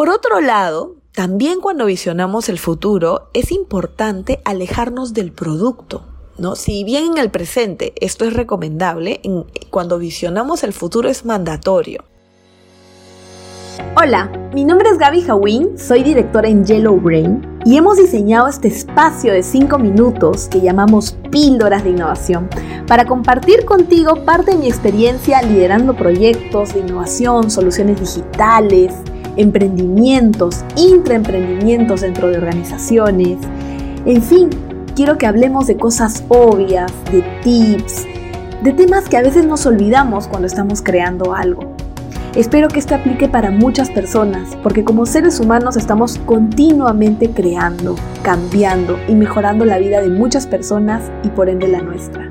Por otro lado, también cuando visionamos el futuro, es importante alejarnos del producto. ¿No? Si bien en el presente esto es recomendable, cuando visionamos el futuro es mandatorio. Hola, mi nombre es Gaby Hawin, soy directora en Yellow Brain y hemos diseñado este espacio de 5 minutos que llamamos Píldoras de Innovación para compartir contigo parte de mi experiencia liderando proyectos de innovación, soluciones digitales, emprendimientos, intraemprendimientos dentro de organizaciones. En fin, quiero que hablemos de cosas obvias, de tips, de temas que a veces nos olvidamos cuando estamos creando algo. Espero que esto aplique para muchas personas, porque como seres humanos estamos continuamente creando, cambiando y mejorando la vida de muchas personas y por ende la nuestra.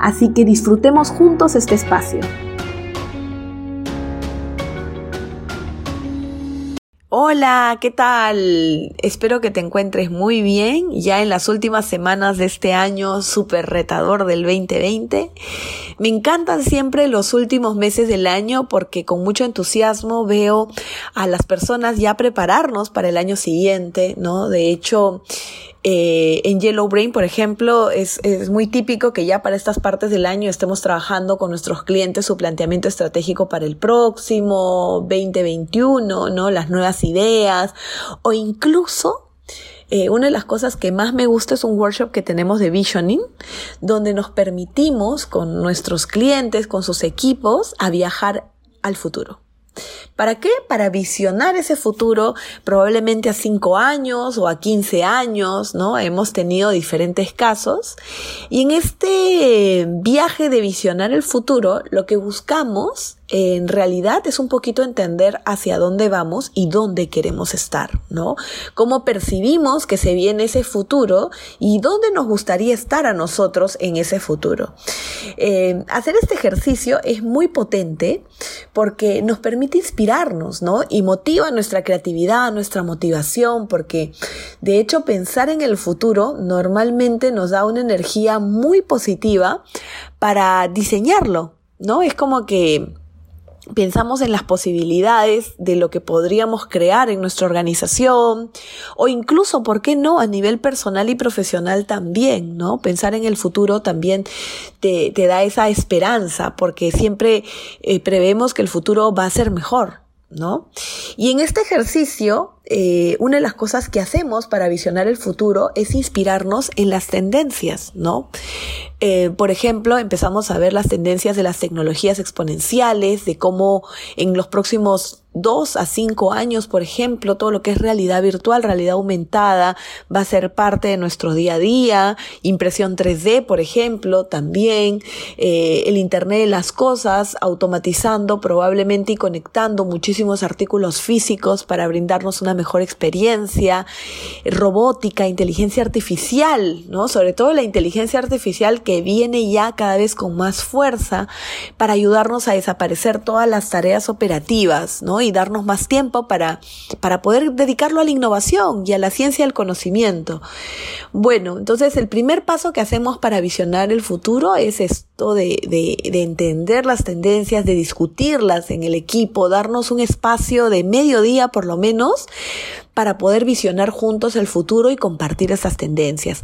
Así que disfrutemos juntos este espacio. Hola, ¿qué tal? Espero que te encuentres muy bien ya en las últimas semanas de este año súper retador del 2020. Me encantan siempre los últimos meses del año porque con mucho entusiasmo veo a las personas ya prepararnos para el año siguiente, ¿no? De hecho, eh, en Yellow Brain, por ejemplo, es, es, muy típico que ya para estas partes del año estemos trabajando con nuestros clientes su planteamiento estratégico para el próximo 2021, ¿no? Las nuevas ideas o incluso eh, una de las cosas que más me gusta es un workshop que tenemos de visioning, donde nos permitimos con nuestros clientes, con sus equipos, a viajar al futuro. ¿Para qué? Para visionar ese futuro probablemente a 5 años o a 15 años, ¿no? Hemos tenido diferentes casos. Y en este viaje de visionar el futuro, lo que buscamos en realidad es un poquito entender hacia dónde vamos y dónde queremos estar, ¿no? Cómo percibimos que se viene ese futuro y dónde nos gustaría estar a nosotros en ese futuro. Eh, hacer este ejercicio es muy potente porque nos permite inspirarnos, ¿no? Y motiva nuestra creatividad, nuestra motivación, porque de hecho pensar en el futuro normalmente nos da una energía muy positiva para diseñarlo, ¿no? Es como que pensamos en las posibilidades de lo que podríamos crear en nuestra organización o incluso, ¿por qué no?, a nivel personal y profesional también, ¿no? Pensar en el futuro también te, te da esa esperanza porque siempre eh, prevemos que el futuro va a ser mejor, ¿no? Y en este ejercicio eh, una de las cosas que hacemos para visionar el futuro es inspirarnos en las tendencias, ¿no? Eh, por ejemplo, empezamos a ver las tendencias de las tecnologías exponenciales, de cómo en los próximos dos a cinco años, por ejemplo, todo lo que es realidad virtual, realidad aumentada, va a ser parte de nuestro día a día, impresión 3D, por ejemplo, también, eh, el Internet de las cosas, automatizando probablemente y conectando muchísimos artículos físicos para brindarnos una mejor experiencia, robótica, inteligencia artificial, ¿no? Sobre todo la inteligencia artificial que viene ya cada vez con más fuerza para ayudarnos a desaparecer todas las tareas operativas, ¿no? Y darnos más tiempo para, para poder dedicarlo a la innovación y a la ciencia del conocimiento. Bueno, entonces el primer paso que hacemos para visionar el futuro es esto de, de, de entender las tendencias, de discutirlas en el equipo, darnos un espacio de medio día por lo menos para poder visionar juntos el futuro y compartir esas tendencias.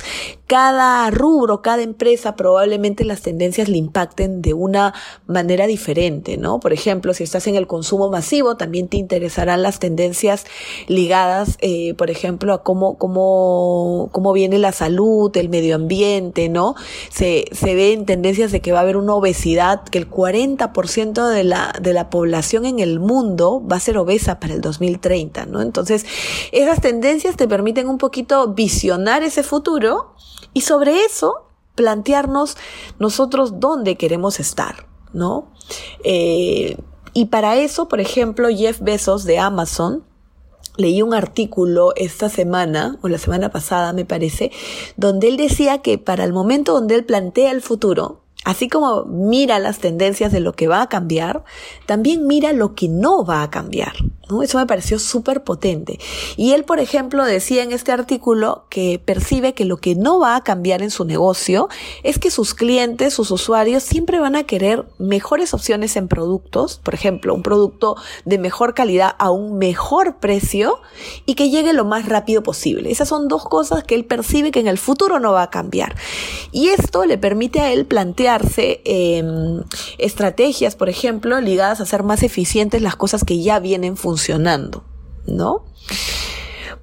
Cada rubro, cada empresa, probablemente las tendencias le impacten de una manera diferente, ¿no? Por ejemplo, si estás en el consumo masivo, también te interesarán las tendencias ligadas, eh, por ejemplo, a cómo, cómo, cómo viene la salud, el medio ambiente, ¿no? Se, se ven tendencias de que va a haber una obesidad, que el 40% de la, de la población en el mundo va a ser obesa para el 2030, ¿no? Entonces, esas tendencias te permiten un poquito visionar ese futuro y sobre eso plantearnos nosotros dónde queremos estar, ¿no? Eh, y para eso, por ejemplo, Jeff Bezos de Amazon, leí un artículo esta semana, o la semana pasada me parece, donde él decía que para el momento donde él plantea el futuro, así como mira las tendencias de lo que va a cambiar, también mira lo que no va a cambiar. Eso me pareció súper potente. Y él, por ejemplo, decía en este artículo que percibe que lo que no va a cambiar en su negocio es que sus clientes, sus usuarios, siempre van a querer mejores opciones en productos, por ejemplo, un producto de mejor calidad a un mejor precio y que llegue lo más rápido posible. Esas son dos cosas que él percibe que en el futuro no va a cambiar. Y esto le permite a él plantearse em, estrategias, por ejemplo, ligadas a ser más eficientes las cosas que ya vienen funcionando, ¿no?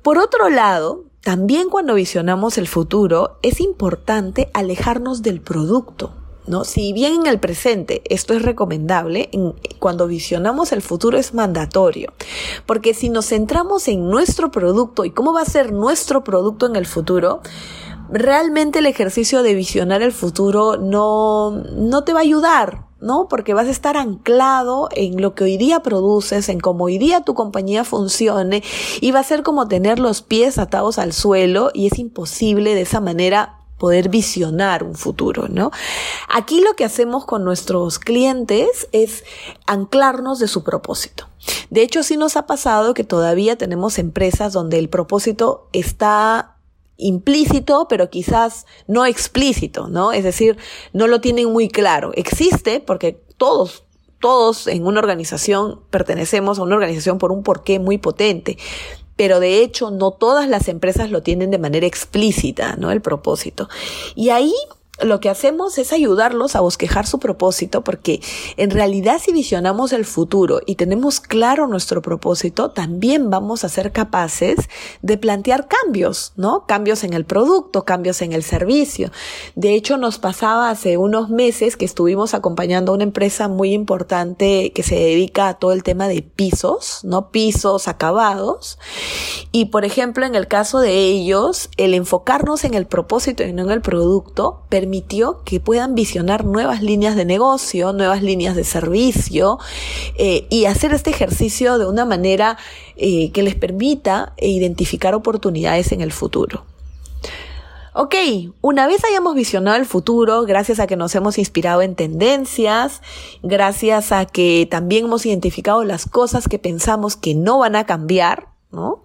Por otro lado, también cuando visionamos el futuro, es importante alejarnos del producto. ¿No? Si bien en el presente esto es recomendable, cuando visionamos el futuro es mandatorio. Porque si nos centramos en nuestro producto y cómo va a ser nuestro producto en el futuro, realmente el ejercicio de visionar el futuro no, no te va a ayudar, ¿no? Porque vas a estar anclado en lo que hoy día produces, en cómo hoy día tu compañía funcione y va a ser como tener los pies atados al suelo y es imposible de esa manera poder visionar un futuro, ¿no? Aquí lo que hacemos con nuestros clientes es anclarnos de su propósito. De hecho, sí nos ha pasado que todavía tenemos empresas donde el propósito está implícito, pero quizás no explícito, ¿no? Es decir, no lo tienen muy claro. Existe porque todos, todos en una organización pertenecemos a una organización por un porqué muy potente, pero de hecho no todas las empresas lo tienen de manera explícita, ¿no? El propósito. Y ahí lo que hacemos es ayudarlos a bosquejar su propósito porque en realidad si visionamos el futuro y tenemos claro nuestro propósito, también vamos a ser capaces de plantear cambios, ¿no? Cambios en el producto, cambios en el servicio. De hecho, nos pasaba hace unos meses que estuvimos acompañando a una empresa muy importante que se dedica a todo el tema de pisos, ¿no? Pisos acabados. Y por ejemplo, en el caso de ellos, el enfocarnos en el propósito y no en el producto permitió que puedan visionar nuevas líneas de negocio, nuevas líneas de servicio eh, y hacer este ejercicio de una manera eh, que les permita identificar oportunidades en el futuro. Ok, una vez hayamos visionado el futuro, gracias a que nos hemos inspirado en tendencias, gracias a que también hemos identificado las cosas que pensamos que no van a cambiar, ¿no?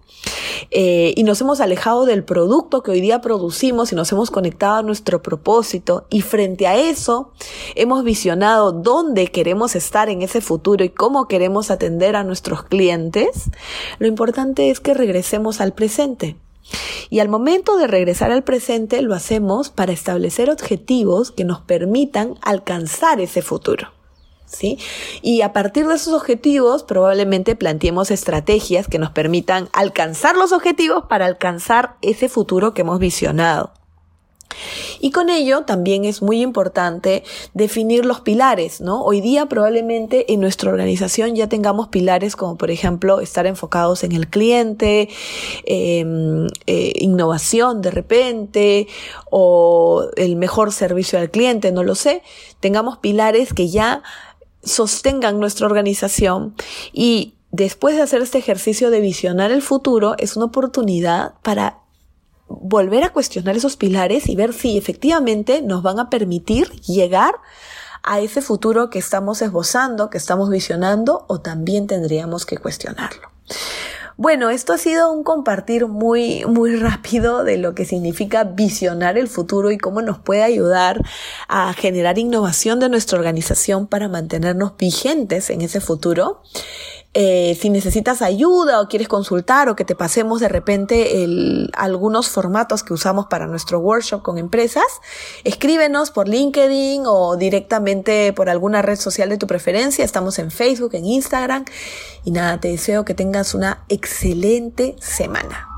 Eh, y nos hemos alejado del producto que hoy día producimos y nos hemos conectado a nuestro propósito y frente a eso hemos visionado dónde queremos estar en ese futuro y cómo queremos atender a nuestros clientes, lo importante es que regresemos al presente. Y al momento de regresar al presente lo hacemos para establecer objetivos que nos permitan alcanzar ese futuro. ¿Sí? Y a partir de esos objetivos probablemente planteemos estrategias que nos permitan alcanzar los objetivos para alcanzar ese futuro que hemos visionado. Y con ello también es muy importante definir los pilares, ¿no? Hoy día probablemente en nuestra organización ya tengamos pilares como por ejemplo estar enfocados en el cliente, em, eh, innovación de repente o el mejor servicio al cliente, no lo sé. Tengamos pilares que ya sostengan nuestra organización y después de hacer este ejercicio de visionar el futuro es una oportunidad para volver a cuestionar esos pilares y ver si efectivamente nos van a permitir llegar a ese futuro que estamos esbozando, que estamos visionando o también tendríamos que cuestionarlo. Bueno, esto ha sido un compartir muy, muy rápido de lo que significa visionar el futuro y cómo nos puede ayudar a generar innovación de nuestra organización para mantenernos vigentes en ese futuro. Eh, si necesitas ayuda o quieres consultar o que te pasemos de repente algunos formatos que usamos para nuestro workshop con empresas, escríbenos por LinkedIn o directamente por alguna red social de tu preferencia. Estamos en Facebook, en Instagram. Y nada, te deseo que tengas una excelente semana.